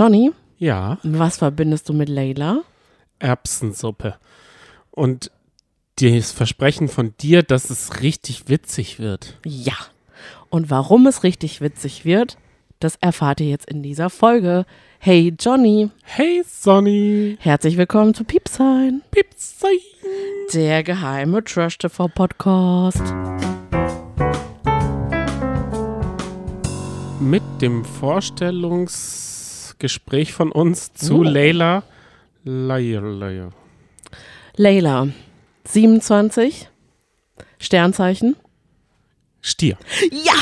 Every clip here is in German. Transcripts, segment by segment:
Johnny, Ja, was verbindest du mit Layla? Erbsensuppe. Und das Versprechen von dir, dass es richtig witzig wird. Ja. Und warum es richtig witzig wird, das erfahrt ihr jetzt in dieser Folge. Hey Johnny, Hey Sonny, herzlich willkommen zu Piepsein, Pipsei. der geheime Trash TV Podcast. Mit dem Vorstellungsgespräch von uns zu Oh. Leila. Leila, Leila. Layla, 27, Sternzeichen. Stier. Ja!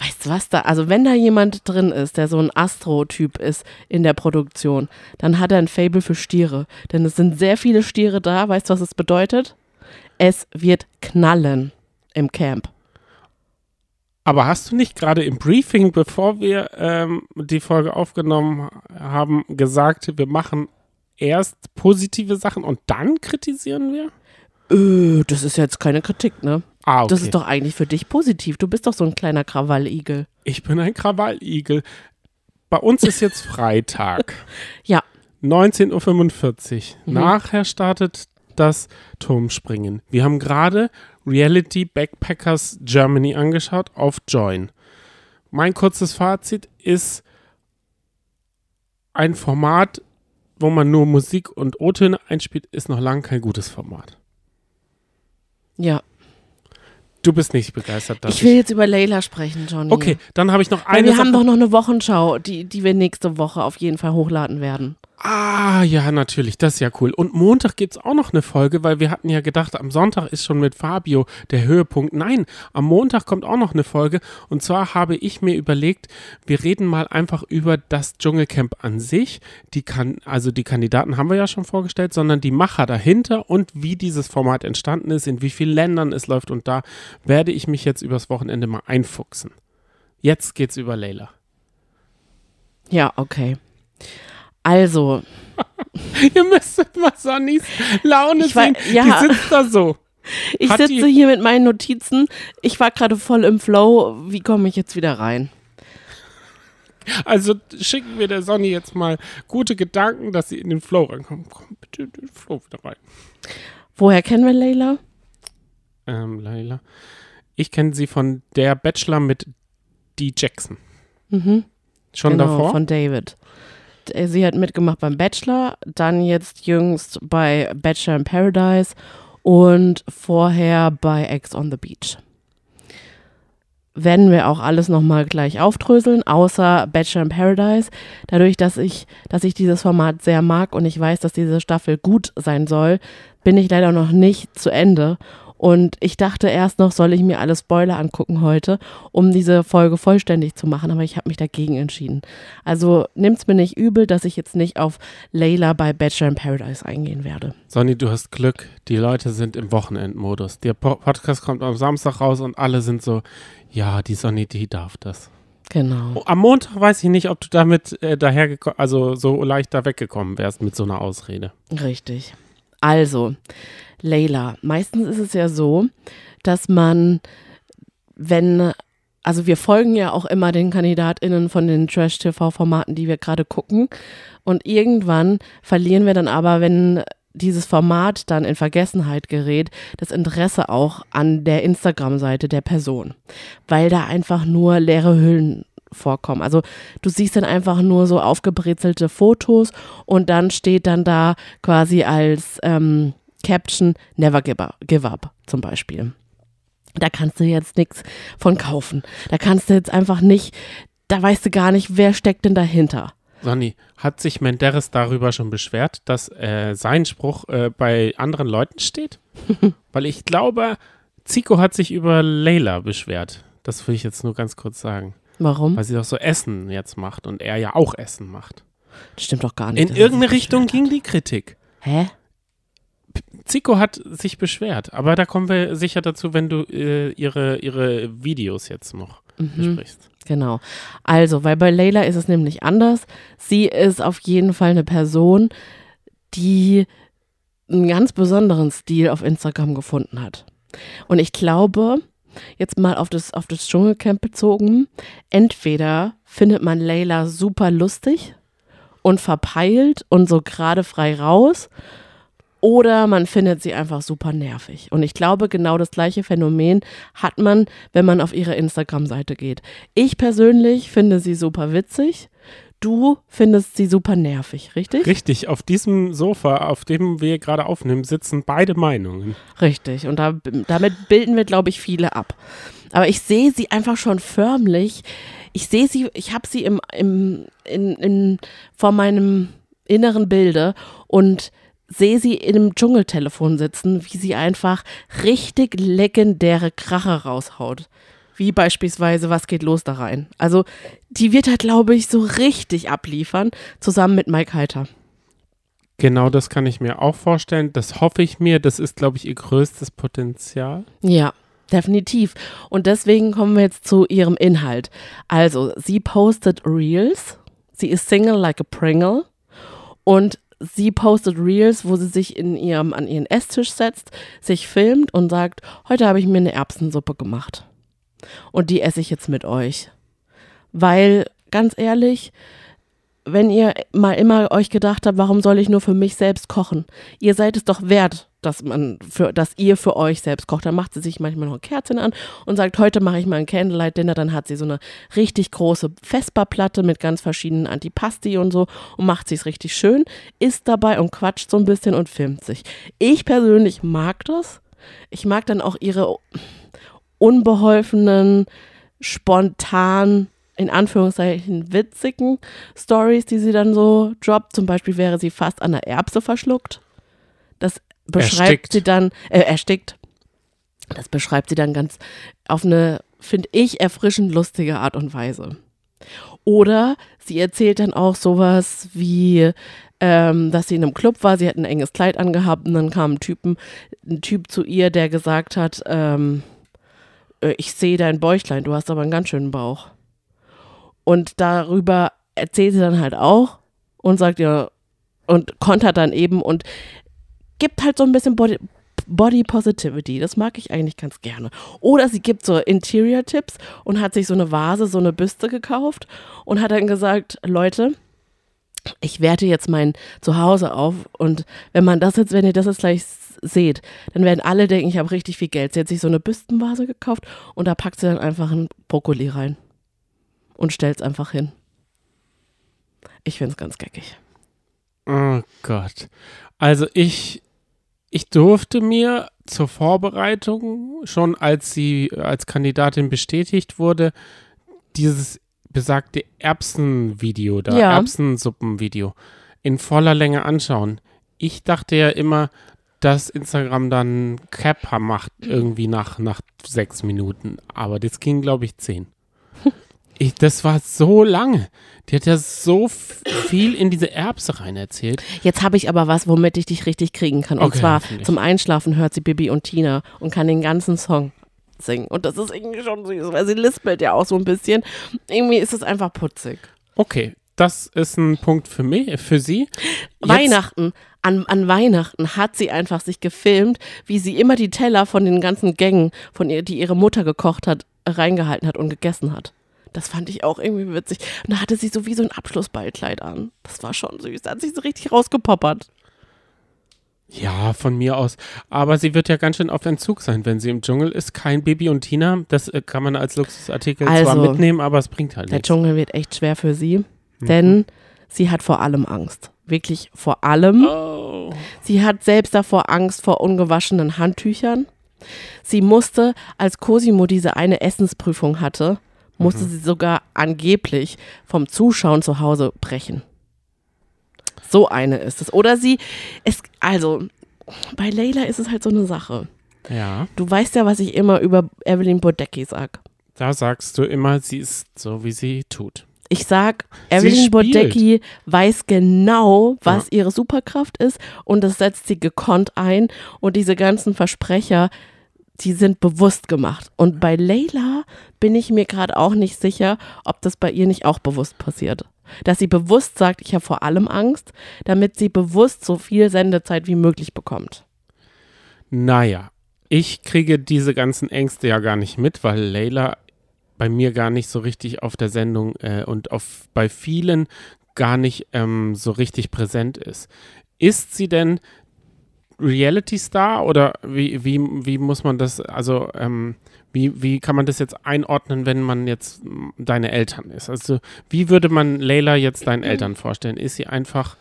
Weißt du was da? Also, wenn da jemand drin ist, der so ein Astro-Typ ist in der Produktion, dann hat er ein Fable für Stiere. Denn es sind sehr viele Stiere da. Weißt du, was es bedeutet? Es wird knallen im Camp. Aber hast du nicht gerade im Briefing, bevor wir ähm, die Folge aufgenommen haben, gesagt, wir machen erst positive Sachen und dann kritisieren wir? Äh, das ist jetzt keine Kritik, ne? Ah, okay. Das ist doch eigentlich für dich positiv. Du bist doch so ein kleiner Krawalligel. ich bin ein Krawalligel. Bei uns ist jetzt Freitag. Ja. 19.45 Uhr. Nachher startet das Turmspringen. Wir haben gerade Reality Backpackers Germany angeschaut auf Join. Mein kurzes Fazit ist ein Format, wo man nur Musik und O-Töne einspielt, ist noch lange kein gutes Format. Ja. Du bist nicht begeistert Ich will jetzt über Layla sprechen, Johnny. Okay, dann habe ich noch Weil eine wir Sache. haben doch noch eine Wochenschau, die, die wir nächste Woche auf jeden Fall hochladen werden. Ah, ja, natürlich, das ist ja cool. Und Montag gibt es auch noch eine Folge, weil wir hatten ja gedacht, am Sonntag ist schon mit Fabio der Höhepunkt. Nein, am Montag kommt auch noch eine Folge. Und zwar habe ich mir überlegt, wir reden mal einfach über das Dschungelcamp an sich. Die kann, also die Kandidaten haben wir ja schon vorgestellt, sondern die Macher dahinter und wie dieses Format entstanden ist, in wie vielen Ländern es läuft. Und da werde ich mich jetzt übers Wochenende mal einfuchsen. Jetzt geht's über Leila. Ja, okay. Also, Ihr müsstet mal Sonnys Laune Ich wei- sehen. ja. Die sitzt da so. ich Hat sitze die- hier mit meinen Notizen. Ich war gerade voll im Flow. Wie komme ich jetzt wieder rein? Also schicken wir der Sonny jetzt mal gute Gedanken, dass sie in den Flow reinkommt. Komm bitte in den Flow wieder rein. Woher kennen wir Layla? Ähm, Leila. Ich kenne sie von der Bachelor mit D. Jackson. Mhm. Schon genau, davor? von David. Sie hat mitgemacht beim Bachelor, dann jetzt jüngst bei Bachelor in Paradise und vorher bei Ex on the Beach. Werden wir auch alles nochmal gleich aufdröseln, außer Bachelor in Paradise. Dadurch, dass ich, dass ich dieses Format sehr mag und ich weiß, dass diese Staffel gut sein soll, bin ich leider noch nicht zu Ende. Und ich dachte erst noch, soll ich mir alle Spoiler angucken heute, um diese Folge vollständig zu machen, aber ich habe mich dagegen entschieden. Also nimmt's mir nicht übel, dass ich jetzt nicht auf Layla bei Bachelor in Paradise eingehen werde. Sonny, du hast Glück. Die Leute sind im Wochenendmodus. Der Po- Podcast kommt am Samstag raus und alle sind so, ja, die Sonny, die darf das. Genau. Oh, Am Montag weiß ich nicht, ob du damit äh, dahergekommen, also so leicht da weggekommen wärst mit so einer Ausrede. Richtig. Also, Layla, meistens ist es ja so, dass man, wenn, also wir folgen ja auch immer den KandidatInnen von den Trash-TV-Formaten, die wir gerade gucken. Und irgendwann verlieren wir dann aber, wenn dieses Format dann in Vergessenheit gerät, das Interesse auch an der Instagram-Seite der Person. Weil da einfach nur leere Hüllen vorkommen. Also du siehst dann einfach nur so aufgebrezelte Fotos und dann steht dann da quasi als ähm, Caption Never give up, give up zum Beispiel. Da kannst du jetzt nichts von kaufen. Da kannst du jetzt einfach nicht, da weißt du gar nicht, wer steckt denn dahinter. Sonny, hat sich Menderes darüber schon beschwert, dass äh, sein Spruch äh, bei anderen Leuten steht? Weil ich glaube, Zico hat sich über Leila beschwert. Das will ich jetzt nur ganz kurz sagen. Warum? Weil sie doch so Essen jetzt macht und er ja auch Essen macht. Das stimmt doch gar nicht. In irgendeine Richtung ging die Kritik. Hä? Zico hat sich beschwert, aber da kommen wir sicher dazu, wenn du äh, ihre, ihre Videos jetzt noch Mhm. besprichst. Genau. Also, weil bei Layla ist es nämlich anders. Sie ist auf jeden Fall eine Person, die einen ganz besonderen Stil auf Instagram gefunden hat. Und ich glaube, jetzt mal auf das, auf das Dschungelcamp bezogen, entweder findet man Layla super lustig und verpeilt und so gerade frei raus. Oder man findet sie einfach super nervig. Und ich glaube, genau das gleiche Phänomen hat man, wenn man auf ihre Instagram-Seite geht. Ich persönlich finde sie super witzig. Du findest sie super nervig, richtig? Richtig, auf diesem Sofa, auf dem wir gerade aufnehmen, sitzen beide Meinungen. Richtig, und da, damit bilden wir, glaube ich, viele ab. Aber ich sehe sie einfach schon förmlich. Ich sehe sie, ich habe sie im, im, in, in, vor meinem inneren Bilde und sehe sie in einem Dschungeltelefon sitzen, wie sie einfach richtig legendäre Kracher raushaut. Wie beispielsweise, was geht los da rein? Also, die wird halt, glaube ich, so richtig abliefern, zusammen mit Mike Heiter. Genau das kann ich mir auch vorstellen. Das hoffe ich mir. Das ist, glaube ich, ihr größtes Potenzial. Ja, definitiv. Und deswegen kommen wir jetzt zu ihrem Inhalt. Also, sie postet Reels. Sie ist Single like a Pringle. Und sie postet Reels, wo sie sich in ihrem, an ihren Esstisch setzt, sich filmt und sagt, heute habe ich mir eine Erbsensuppe gemacht. Und die esse ich jetzt mit euch. Weil, ganz ehrlich, wenn ihr mal immer euch gedacht habt, warum soll ich nur für mich selbst kochen? Ihr seid es doch wert, dass man für, dass ihr für euch selbst kocht. Dann macht sie sich manchmal noch Kerzen an und sagt, heute mache ich mal ein Candlelight Dinner. Dann hat sie so eine richtig große Vesperplatte mit ganz verschiedenen Antipasti und so und macht sie es richtig schön, isst dabei und quatscht so ein bisschen und filmt sich. Ich persönlich mag das. Ich mag dann auch ihre unbeholfenen, spontan in Anführungszeichen witzigen Stories, die sie dann so droppt. Zum Beispiel wäre sie fast an der Erbse verschluckt. Das beschreibt erstickt. sie dann, äh, erstickt. Das beschreibt sie dann ganz auf eine, finde ich, erfrischend lustige Art und Weise. Oder sie erzählt dann auch sowas wie, ähm, dass sie in einem Club war, sie hat ein enges Kleid angehabt und dann kam ein, Typen, ein Typ zu ihr, der gesagt hat, ähm, äh, ich sehe dein Bäuchlein, du hast aber einen ganz schönen Bauch. Und darüber erzählt sie dann halt auch und sagt ja, und kontert dann eben und gibt halt so ein bisschen Body, Body Positivity. Das mag ich eigentlich ganz gerne. Oder sie gibt so Interior-Tipps und hat sich so eine Vase, so eine Büste gekauft und hat dann gesagt, Leute, ich werte jetzt mein Zuhause auf und wenn man das jetzt, wenn ihr das jetzt gleich seht, dann werden alle denken, ich habe richtig viel Geld. Sie hat sich so eine Büstenvase gekauft und da packt sie dann einfach einen Brokkoli rein und stellt es einfach hin. Ich finde es ganz geckig. Oh Gott. Also ich, ich durfte mir zur Vorbereitung, schon als sie als Kandidatin bestätigt wurde, dieses besagte Erbsenvideo, da ja. Erbsensuppenvideo in voller Länge anschauen. Ich dachte ja immer, dass Instagram dann Cap macht irgendwie nach, nach sechs Minuten, aber das ging glaube ich zehn. Ich, das war so lange. Die hat ja so viel in diese Erbse rein erzählt. Jetzt habe ich aber was, womit ich dich richtig kriegen kann. Und okay, zwar zum Einschlafen hört sie Bibi und Tina und kann den ganzen Song singen. Und das ist irgendwie schon süß, weil sie lispelt ja auch so ein bisschen. Irgendwie ist es einfach putzig. Okay, das ist ein Punkt für mich, für sie. Jetzt Weihnachten. An, an Weihnachten hat sie einfach sich gefilmt, wie sie immer die Teller von den ganzen Gängen, von ihr, die ihre Mutter gekocht hat, reingehalten hat und gegessen hat. Das fand ich auch irgendwie witzig. Und da hatte sie so wie so ein Abschlussballkleid an. Das war schon süß. Da hat sich so richtig rausgepoppert. Ja, von mir aus. Aber sie wird ja ganz schön auf Entzug sein, wenn sie im Dschungel ist. Kein Bibi und Tina. Das äh, kann man als Luxusartikel also, zwar mitnehmen, aber es bringt halt der nichts. Der Dschungel wird echt schwer für sie, mhm. denn sie hat vor allem Angst. Wirklich vor allem. Oh. Sie hat selbst davor Angst vor ungewaschenen Handtüchern. Sie musste, als Cosimo diese eine Essensprüfung hatte, musste mhm. sie sogar angeblich vom Zuschauen zu Hause brechen. So eine ist es. Oder sie, es, also, bei Leila ist es halt so eine Sache. Ja. Du weißt ja, was ich immer über Evelyn Bodecki sag. Da sagst du immer, sie ist so, wie sie tut. Ich sag, Evelyn Bodecki weiß genau, was ja. ihre Superkraft ist und das setzt sie gekonnt ein und diese ganzen Versprecher, die sind bewusst gemacht. Und bei Leila bin ich mir gerade auch nicht sicher, ob das bei ihr nicht auch bewusst passiert. Dass sie bewusst sagt, ich habe vor allem Angst, damit sie bewusst so viel Sendezeit wie möglich bekommt. Naja, ich kriege diese ganzen Ängste ja gar nicht mit, weil Leila bei mir gar nicht so richtig auf der Sendung äh, und auf bei vielen gar nicht ähm, so richtig präsent ist. Ist sie denn Reality Star oder wie, wie, wie muss man das, also ähm, wie, wie kann man das jetzt einordnen, wenn man jetzt deine Eltern ist? Also wie würde man Layla jetzt deinen Eltern vorstellen? Ist sie einfach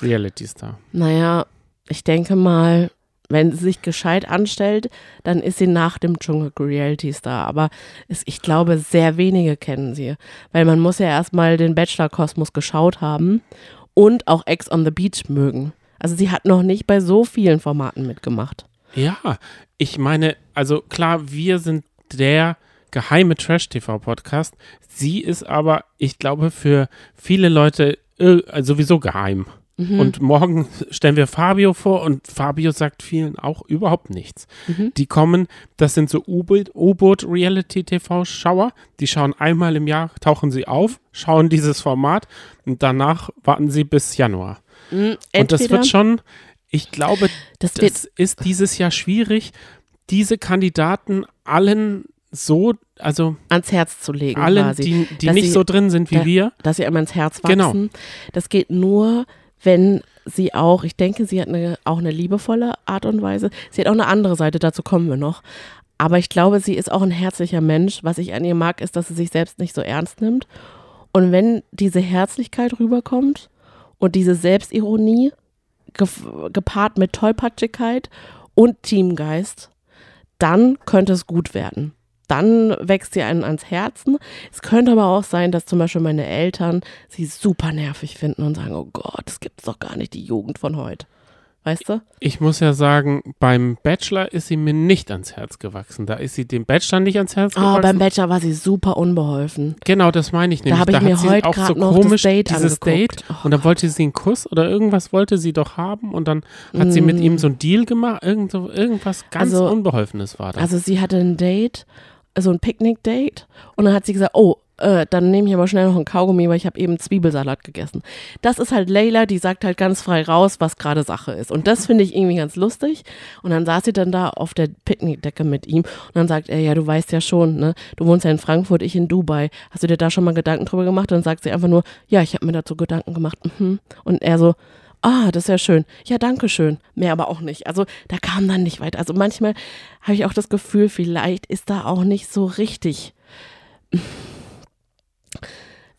Reality Star? Naja, ich denke mal, wenn sie sich gescheit anstellt, dann ist sie nach dem Dschungel Reality Star. Aber es, ich glaube, sehr wenige kennen sie. Weil man muss ja erstmal den Bachelor-Kosmos geschaut haben und auch Ex on the Beach mögen. Also sie hat noch nicht bei so vielen Formaten mitgemacht. Ja, ich meine, also klar, wir sind der geheime Trash-TV-Podcast. Sie ist aber, ich glaube, für viele Leute äh, sowieso geheim. Mhm. Und morgen stellen wir Fabio vor und Fabio sagt vielen auch überhaupt nichts. Mhm. Die kommen, das sind so U-Boot-Reality-TV-Schauer, die schauen einmal im Jahr, tauchen sie auf, schauen dieses Format und danach warten sie bis Januar. Mhm, und das wird schon, ich glaube, das, das ist dieses Jahr schwierig, diese Kandidaten allen so, also ans Herz zu legen, allen, quasi. die, die nicht sie, so drin sind wie da, wir. Dass sie einmal ans Herz wachsen. Genau. Das geht nur, wenn sie auch, ich denke, sie hat eine, auch eine liebevolle Art und Weise. Sie hat auch eine andere Seite, dazu kommen wir noch. Aber ich glaube, sie ist auch ein herzlicher Mensch. Was ich an ihr mag, ist, dass sie sich selbst nicht so ernst nimmt. Und wenn diese Herzlichkeit rüberkommt und diese Selbstironie gepaart mit Tollpatschigkeit und Teamgeist, dann könnte es gut werden dann wächst sie einen ans Herzen. Es könnte aber auch sein, dass zum Beispiel meine Eltern sie super nervig finden und sagen, oh Gott, das gibt es doch gar nicht, die Jugend von heute. Weißt du? Ich muss ja sagen, beim Bachelor ist sie mir nicht ans Herz gewachsen. Da ist sie dem Bachelor nicht ans Herz gewachsen. Oh, beim Bachelor war sie super unbeholfen. Genau, das meine ich nämlich. Da habe ich da mir heute gerade so noch komisch das Date dieses angeguckt. Date oh, und dann wollte sie einen Kuss oder irgendwas wollte sie doch haben und dann hat mm. sie mit ihm so einen Deal gemacht. Irgend so, irgendwas ganz also, Unbeholfenes war da. Also sie hatte ein Date so ein Picknick-Date und dann hat sie gesagt, oh, äh, dann nehme ich aber schnell noch ein Kaugummi, weil ich habe eben Zwiebelsalat gegessen. Das ist halt Layla, die sagt halt ganz frei raus, was gerade Sache ist. Und das finde ich irgendwie ganz lustig. Und dann saß sie dann da auf der Picknickdecke mit ihm und dann sagt er, ja, du weißt ja schon, ne, du wohnst ja in Frankfurt, ich in Dubai. Hast du dir da schon mal Gedanken drüber gemacht? Und dann sagt sie einfach nur, ja, ich habe mir dazu Gedanken gemacht. Mhm. Und er so, ah, das ist ja schön. Ja, danke schön. Mehr aber auch nicht. Also da kam dann nicht weit. Also manchmal habe ich auch das Gefühl, vielleicht ist da auch nicht so richtig.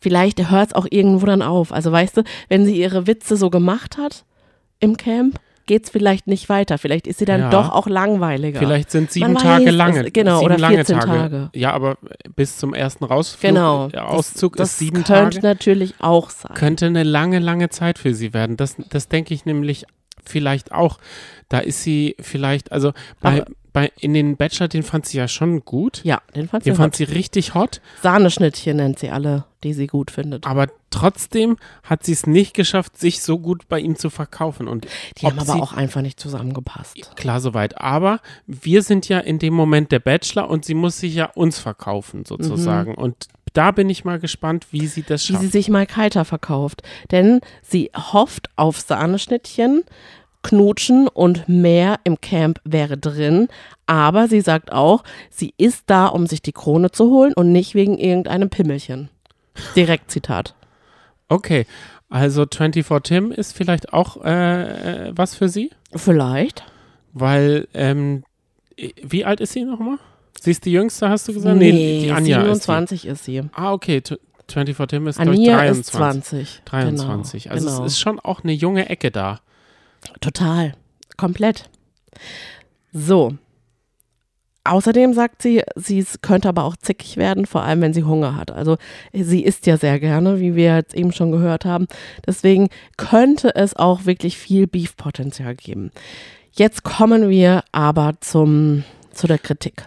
Vielleicht hört es auch irgendwo dann auf. Also weißt du, wenn sie ihre Witze so gemacht hat im Camp, geht es vielleicht nicht weiter. Vielleicht ist sie dann ja. doch auch langweiliger. Vielleicht sind sieben Man Tage weiß, lange. Es, genau, sieben oder 14 Tage. Tage. Ja, aber bis zum ersten Rausflug, genau. Äh, Auszug das, ist sieben das Tage. könnte natürlich auch sein. Könnte eine lange, lange Zeit für sie werden. Das, das denke ich nämlich vielleicht auch. Da ist sie vielleicht, also bei, aber, bei, in den Bachelor, den fand sie ja schon gut. Ja, den fand sie Den fand sie richtig hot. Sahneschnittchen nennt sie alle, die sie gut findet. Aber trotzdem hat sie es nicht geschafft, sich so gut bei ihm zu verkaufen. Und die haben aber auch einfach nicht zusammengepasst. Klar, soweit. Aber wir sind ja in dem Moment der Bachelor und sie muss sich ja uns verkaufen, sozusagen. Mhm. Und da bin ich mal gespannt, wie sie das schafft. Wie sie sich mal kalter verkauft. Denn sie hofft auf Sahneschnittchen, Knutschen und mehr im Camp wäre drin. Aber sie sagt auch, sie ist da, um sich die Krone zu holen und nicht wegen irgendeinem Pimmelchen. Direkt Zitat. Okay, also 24 Tim ist vielleicht auch äh, was für sie? Vielleicht. Weil, ähm, wie alt ist sie nochmal? Sie ist die jüngste, hast du gesagt? Nee, nee die Anja 27 ist, ist, sie. Ah, okay. 24 Tim ist, Anja 23. ist 20. 23. Genau, also genau. es ist schon auch eine junge Ecke da. Total. Komplett. So. Außerdem sagt sie, sie könnte aber auch zickig werden, vor allem wenn sie Hunger hat. Also sie isst ja sehr gerne, wie wir jetzt eben schon gehört haben. Deswegen könnte es auch wirklich viel Beef-Potenzial geben. Jetzt kommen wir aber zum, zu der Kritik.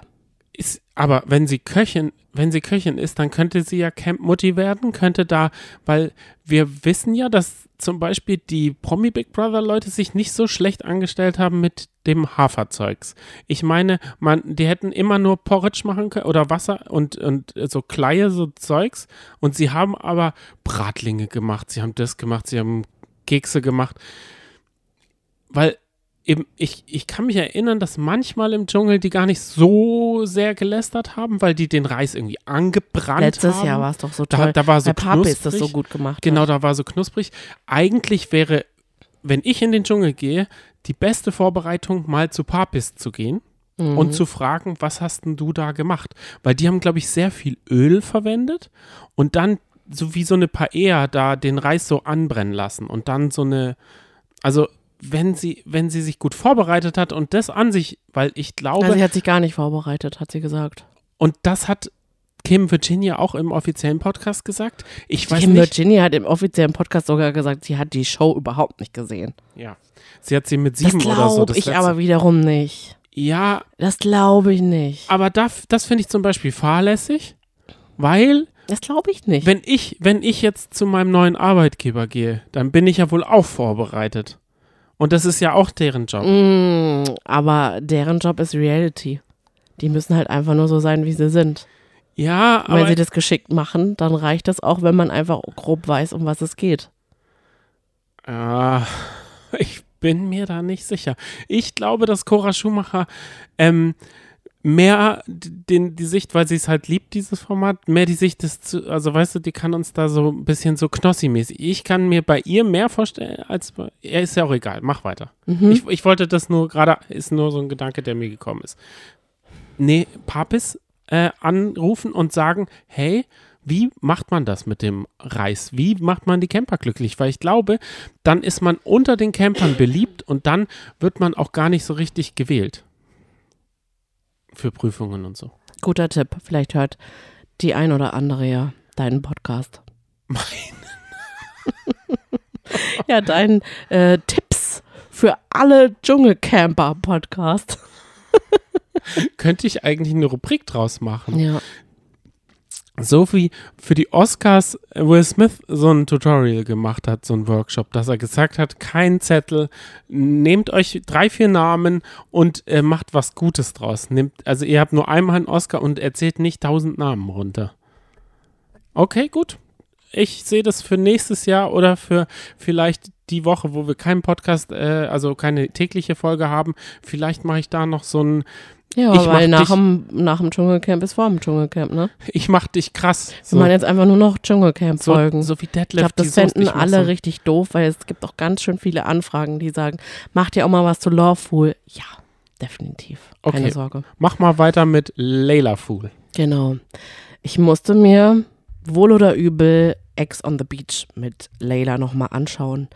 Aber wenn sie Köchin, wenn sie Köchin ist, dann könnte sie ja Camp Mutti werden, könnte da, weil wir wissen ja, dass zum Beispiel die Promi Big Brother Leute sich nicht so schlecht angestellt haben mit dem Haferzeugs. Ich meine, man, die hätten immer nur Porridge machen können oder Wasser und, und so Kleie, so Zeugs. Und sie haben aber Bratlinge gemacht, sie haben das gemacht, sie haben Kekse gemacht. Weil eben, ich, ich kann mich erinnern, dass manchmal im Dschungel die gar nicht so sehr gelästert haben, weil die den Reis irgendwie angebrannt Letztes haben. Jahr war es doch so Da, toll. da war so Bei Papi ist das knusprig. so gut gemacht. Genau, hat. da war so knusprig. Eigentlich wäre, wenn ich in den Dschungel gehe, die beste Vorbereitung, mal zu Papis zu gehen Mhm. und zu fragen, was hast denn du da gemacht? Weil die haben, glaube ich, sehr viel Öl verwendet und dann so wie so eine Paella da den Reis so anbrennen lassen und dann so eine, also wenn sie, wenn sie sich gut vorbereitet hat und das an sich, weil ich glaube, Also sie hat sich gar nicht vorbereitet, hat sie gesagt. und das hat Kim Virginia auch im offiziellen Podcast gesagt. Ich weiß Kim nicht. Virginia hat im offiziellen Podcast sogar gesagt, sie hat die Show überhaupt nicht gesehen. Ja. Sie hat sie mit Das sieben oder so. glaube Das ich letzte- aber wiederum nicht. Ja, Das glaube ich nicht. aber da, das finde ich zum Beispiel fahrlässig, weil Das glaube ich nicht. wenn ich, wenn ich jetzt zu meinem neuen Arbeitgeber gehe, dann bin ich ja wohl auch vorbereitet. Und das ist ja auch deren Job. Mm, aber deren Job ist Reality. Die müssen halt einfach nur so sein, wie sie sind. Ja, Und wenn aber sie das geschickt machen, dann reicht das auch, wenn man einfach grob weiß, um was es geht. Ja, ich bin mir da nicht sicher. Ich glaube, dass Cora Schumacher ähm, mehr den, die Sicht, weil sie es halt liebt, dieses Format, mehr die Sicht des, also weißt du, die kann uns da so ein bisschen so Knossi-mäßig. Ich kann mir bei ihr mehr vorstellen, als bei, ja, ist ja auch egal, mach weiter. Mhm. Ich, ich wollte das nur gerade, ist nur so ein Gedanke, der mir gekommen ist. Nee, Papis äh, anrufen und sagen, hey, wie macht man das mit dem Reis? Wie macht man die Camper glücklich? Weil ich glaube, dann ist man unter den Campern beliebt und dann wird man auch gar nicht so richtig gewählt. Für Prüfungen und so. Guter Tipp. Vielleicht hört die ein oder andere ja deinen Podcast. Mein. ja, deinen äh, Tipps für alle Dschungelcamper-Podcast. Könnte ich eigentlich eine Rubrik draus machen? Ja. So wie für die Oscars Will Smith so ein Tutorial gemacht hat, so ein Workshop, dass er gesagt hat, kein Zettel, nehmt euch drei, vier Namen und äh, macht was Gutes draus. Nehmt, also ihr habt nur einmal einen Oscar und erzählt nicht tausend Namen runter. Okay, gut. Ich sehe das für nächstes Jahr oder für vielleicht die Woche, wo wir keinen Podcast, äh, also keine tägliche Folge haben. Vielleicht mache ich da noch so ein, Ja, Ich weil mach nach dich- dem, nach dem Dschungelcamp ist vor dem Dschungelcamp, ne? ich mach dich krass. Wir So, machen jetzt einfach nur noch Dschungelcamp-Folgen. so, so wie ich Deadlift. glaube, das fänden ich mach alle so- richtig doof, weil es gibt auch ganz schön viele Anfragen, die sagen, macht ihr auch mal was zu Lawful? Ja, definitiv. Keine Okay. Sorge. Mach mal weiter mit Layla Fool. Genau. Ich musste mir wohl oder übel Ex on the Beach mit Layla nochmal anschauen.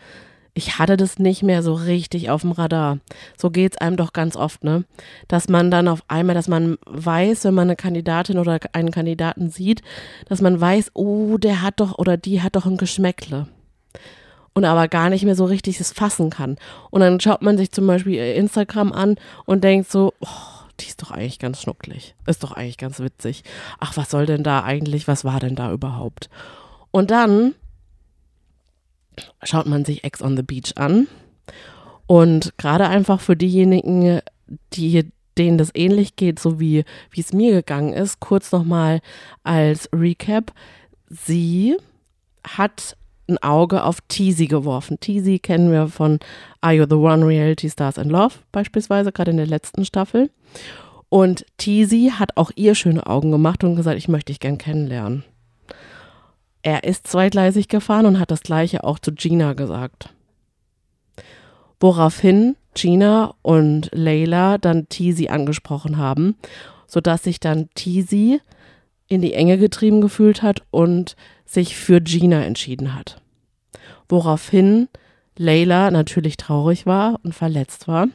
Ich hatte das nicht mehr so richtig auf dem Radar. So geht's einem doch ganz oft, ne? Dass man dann auf einmal, dass man weiß, wenn man eine Kandidatin oder einen Kandidaten sieht, dass man weiß, oh, der hat doch oder die hat doch ein Geschmäckle. Und aber gar nicht mehr so richtig es fassen kann. Und dann schaut man sich zum Beispiel ihr Instagram an und denkt so, oh, die ist doch eigentlich ganz schnucklig. Ist doch eigentlich ganz witzig. Ach, was soll denn da eigentlich, was war denn da überhaupt? Und dann schaut man sich Ex on the Beach an. Und gerade einfach für diejenigen, die denen das ähnlich geht, so wie es mir gegangen ist, kurz nochmal als Recap. Sie hat ein Auge auf Teasy geworfen. Teasy kennen wir von Are You the One Reality Stars in Love beispielsweise, gerade in der letzten Staffel. Und Teasy hat auch ihr schöne Augen gemacht und gesagt, ich möchte dich gern kennenlernen. Er ist zweigleisig gefahren und hat das gleiche auch zu Gina gesagt. Woraufhin Gina und Layla dann Teasy angesprochen haben, sodass sich dann Teasy in die Enge getrieben gefühlt hat und sich für Gina entschieden hat. Woraufhin Layla natürlich traurig war und verletzt war.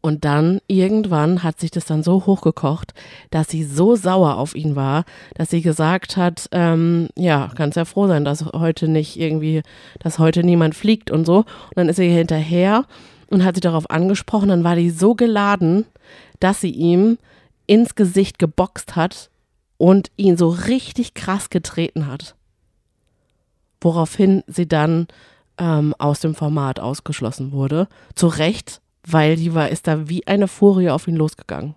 Und dann irgendwann hat sich das dann so hochgekocht, dass sie so sauer auf ihn war, dass sie gesagt hat, ähm, ja, kannst ja froh sein, dass heute nicht irgendwie, dass heute niemand fliegt und so. Und dann ist sie hinterher und hat sie darauf angesprochen. Dann war die so geladen, dass sie ihm ins Gesicht geboxt hat und ihn so richtig krass getreten hat. Woraufhin sie dann ähm, aus dem Format ausgeschlossen wurde. Zu Recht, weil die war, ist da wie eine Furie auf ihn losgegangen.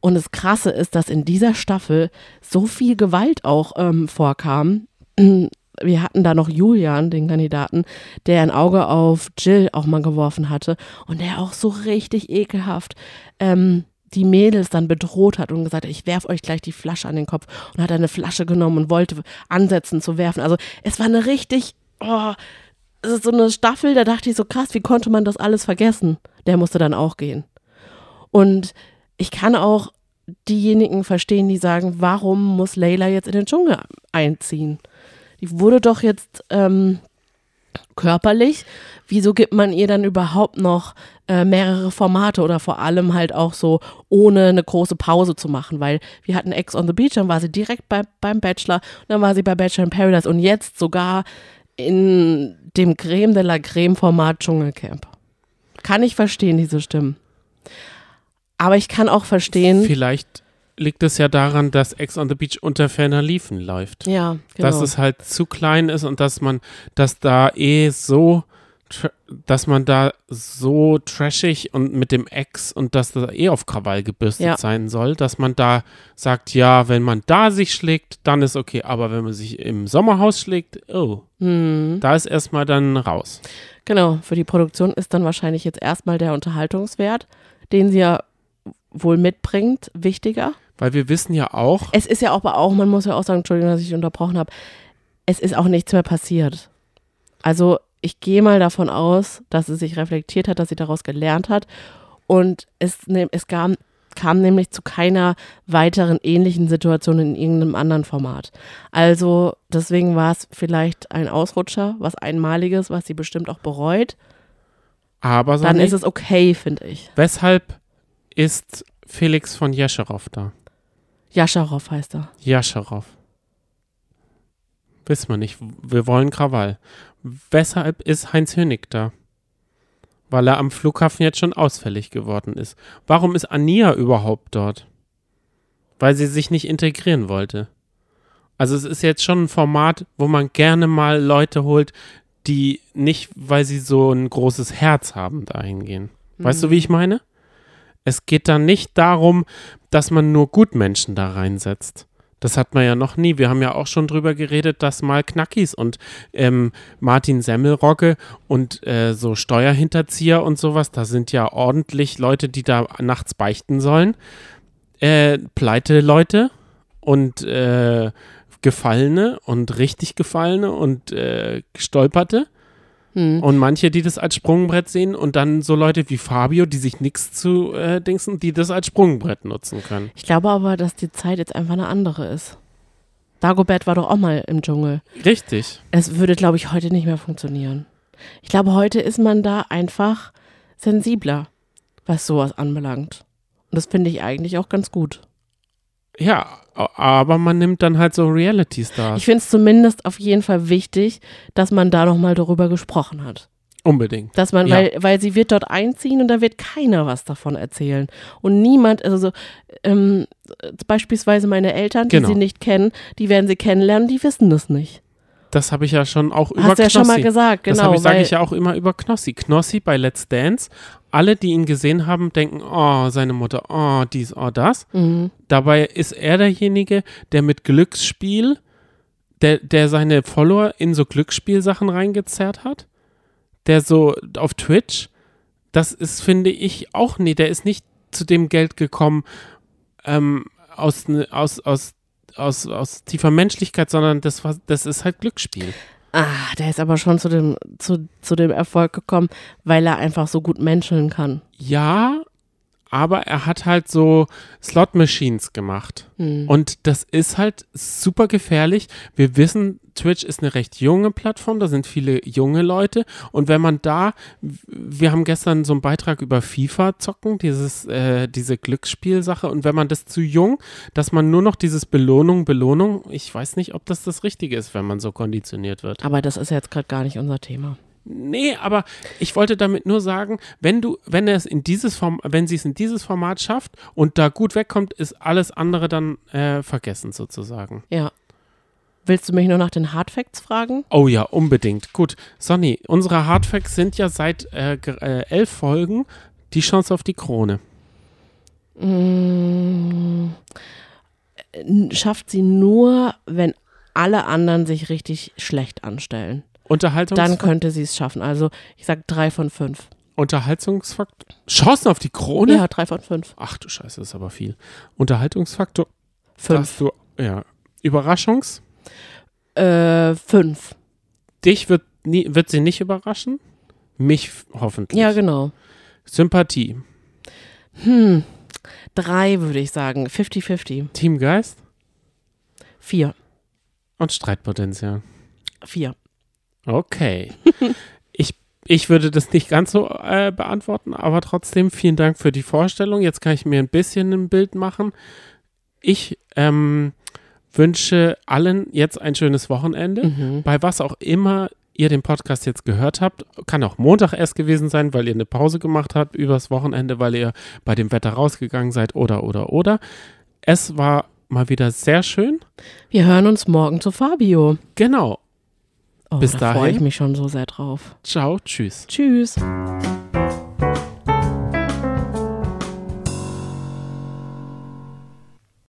Und das Krasse ist, dass in dieser Staffel so viel Gewalt auch ähm, vorkam, wir hatten da noch Julian, den Kandidaten, der ein Auge auf Jill auch mal geworfen hatte und der auch so richtig ekelhaft ähm, die Mädels dann bedroht hat und gesagt hat, ich werfe euch gleich die Flasche an den Kopf und hat eine Flasche genommen und wollte ansetzen zu werfen. Also es war eine richtig, oh, es ist so eine Staffel, da dachte ich so krass, wie konnte man das alles vergessen? Der musste dann auch gehen. Und ich kann auch diejenigen verstehen, die sagen, warum muss Layla jetzt in den Dschungel einziehen? Die wurde doch jetzt ähm, körperlich. Wieso gibt man ihr dann überhaupt noch äh, mehrere Formate oder vor allem halt auch so ohne eine große Pause zu machen? Weil wir hatten Ex on the Beach, dann war sie direkt bei, beim Bachelor, dann war sie bei Bachelor in Paradise und jetzt sogar in dem Creme de la Creme Format Dschungelcamp. Kann ich verstehen, diese Stimmen. Aber ich kann auch verstehen. Vielleicht liegt es ja daran, dass Ex on the Beach unter ferner Liefen läuft. Ja, genau. Dass es halt zu klein ist und dass man, dass da eh so, dass man da so trashig und mit dem Ex und dass das eh auf Krawall gebürstet Ja. sein soll, dass man da sagt, ja, wenn man da sich schlägt, dann ist okay, aber wenn man sich im Sommerhaus schlägt, oh, Hm. da ist erstmal dann raus. Genau, für die Produktion ist dann wahrscheinlich jetzt erstmal der Unterhaltungswert, den sie ja wohl mitbringt, wichtiger. Weil wir wissen ja auch, Es ist ja auch, auch, man muss ja auch sagen, Entschuldigung, dass ich unterbrochen habe, es ist auch nichts mehr passiert. Also ich gehe mal davon aus, dass sie sich reflektiert hat, dass sie daraus gelernt hat und es, es kam, kam nämlich zu keiner weiteren ähnlichen Situation in irgendeinem anderen Format. Also deswegen war es vielleicht ein Ausrutscher, was Einmaliges, was sie bestimmt auch bereut. aber Dann ist es okay, finde ich. weshalb ist Felix von Jescherow da? Jascharow heißt er. Jascherow. Wissen wir nicht. Wir wollen Krawall. Weshalb ist Heinz Hönig da? Weil er am Flughafen jetzt schon ausfällig geworden ist. Warum ist Ania überhaupt dort? Weil sie sich nicht integrieren wollte. Also es ist jetzt schon ein Format, wo man gerne mal Leute holt, die nicht, weil sie so ein großes Herz haben, dahin gehen. Weißt du, wie ich meine? Es geht dann nicht darum, dass man nur Gutmenschen da reinsetzt. Das hat man ja noch nie. Wir haben ja auch schon drüber geredet, dass mal Knackis und ähm, Martin Semmelrogge und äh, so Steuerhinterzieher und sowas, da sind ja ordentlich Leute, die da nachts beichten sollen. Äh, pleite Leute und äh, Gefallene und richtig Gefallene und äh, Gestolperte. Hm. Und manche, die das als Sprungbrett sehen und dann so Leute wie Fabio, die sich nichts zu äh, dingsen, die das als Sprungbrett nutzen können. Ich glaube aber, dass die Zeit jetzt einfach eine andere ist. Dagobert war doch auch mal im Dschungel. Richtig. Es würde, glaube ich, heute nicht mehr funktionieren. Ich glaube, heute ist man da einfach sensibler, was sowas anbelangt. Und das finde ich eigentlich auch ganz gut. Ja, aber man nimmt dann halt so Reality-Stars. Ich finde es zumindest auf jeden Fall wichtig, dass man da nochmal darüber gesprochen hat. Unbedingt. Dass man, Ja. weil, weil sie wird dort einziehen und da wird keiner was davon erzählen. Und niemand, also so, ähm, beispielsweise meine Eltern, die Genau. sie nicht kennen, die werden sie kennenlernen, die wissen das nicht. Das habe ich ja schon auch über Hast du ja schon mal Knossi. gesagt, genau. das habe ich, sage ich ja auch immer über Knossi. Knossi bei Let's Dance. Alle, die ihn gesehen haben, denken, oh, seine Mutter, oh, dies, oh, das. Mhm. Dabei ist er derjenige, der mit Glücksspiel, der, der seine Follower in so Glücksspielsachen reingezerrt hat. Der so auf Twitch, das ist, finde ich, auch nie, der ist nicht zu dem Geld gekommen ähm, aus, aus, aus, aus, aus tiefer Menschlichkeit, sondern das, war, das ist halt Glücksspiel. Ah, der ist aber schon zu dem, zu, zu dem Erfolg gekommen, weil er einfach so gut menscheln kann. Ja, aber er hat halt so Slot-Machines gemacht. Hm. Und das ist halt super gefährlich. Wir wissen, Twitch ist eine recht junge Plattform, da sind viele junge Leute. Und wenn man da, wir haben gestern so einen Beitrag über FIFA zocken, dieses, äh, diese Glücksspielsache. Und wenn man das zu jung, dass man nur noch dieses Belohnung, Belohnung, ich weiß nicht, ob das das Richtige ist, wenn man so konditioniert wird. Aber das ist jetzt gerade gar nicht unser Thema. Nee, aber ich wollte damit nur sagen, wenn du, wenn es in dieses Form, wenn sie es in dieses Format schafft und da gut wegkommt, ist alles andere dann äh, vergessen sozusagen. Ja. Willst du mich nur nach den Hardfacts fragen? Oh ja, unbedingt. Gut, Sonny, unsere Hardfacts sind ja seit äh, äh, elf Folgen die Chance auf die Krone. Mm, äh, schafft sie nur, wenn alle anderen sich richtig schlecht anstellen. Unterhaltungs Dann könnte sie es schaffen. Also ich sag drei von fünf. Unterhaltungsfaktor. Chancen auf die Krone? Ja, drei von fünf. Ach du Scheiße, das ist aber viel. Unterhaltungsfaktor. Fünf. Du, ja. Überraschungs? Äh, fünf. Dich wird, nie, wird sie nicht überraschen? Mich hoffentlich. Ja, genau. Sympathie. Hm. Drei würde ich sagen. 50-50. Teamgeist Vier. und Streitpotenzial. Vier. Okay. ich, ich würde das nicht ganz so äh, beantworten, aber trotzdem vielen Dank für die Vorstellung. Jetzt kann ich mir ein bisschen ein Bild machen. Ich ähm, wünsche allen jetzt ein schönes Wochenende. Mhm. Bei was auch immer ihr den Podcast jetzt gehört habt, kann auch Montag erst gewesen sein, weil ihr eine Pause gemacht habt übers Wochenende, weil ihr bei dem Wetter rausgegangen seid oder oder oder. Es war mal wieder sehr schön. Wir hören uns morgen zu Fabio. Genau. Oh, Bis da freue dahin. ich mich schon so sehr drauf. Ciao, tschüss. Tschüss.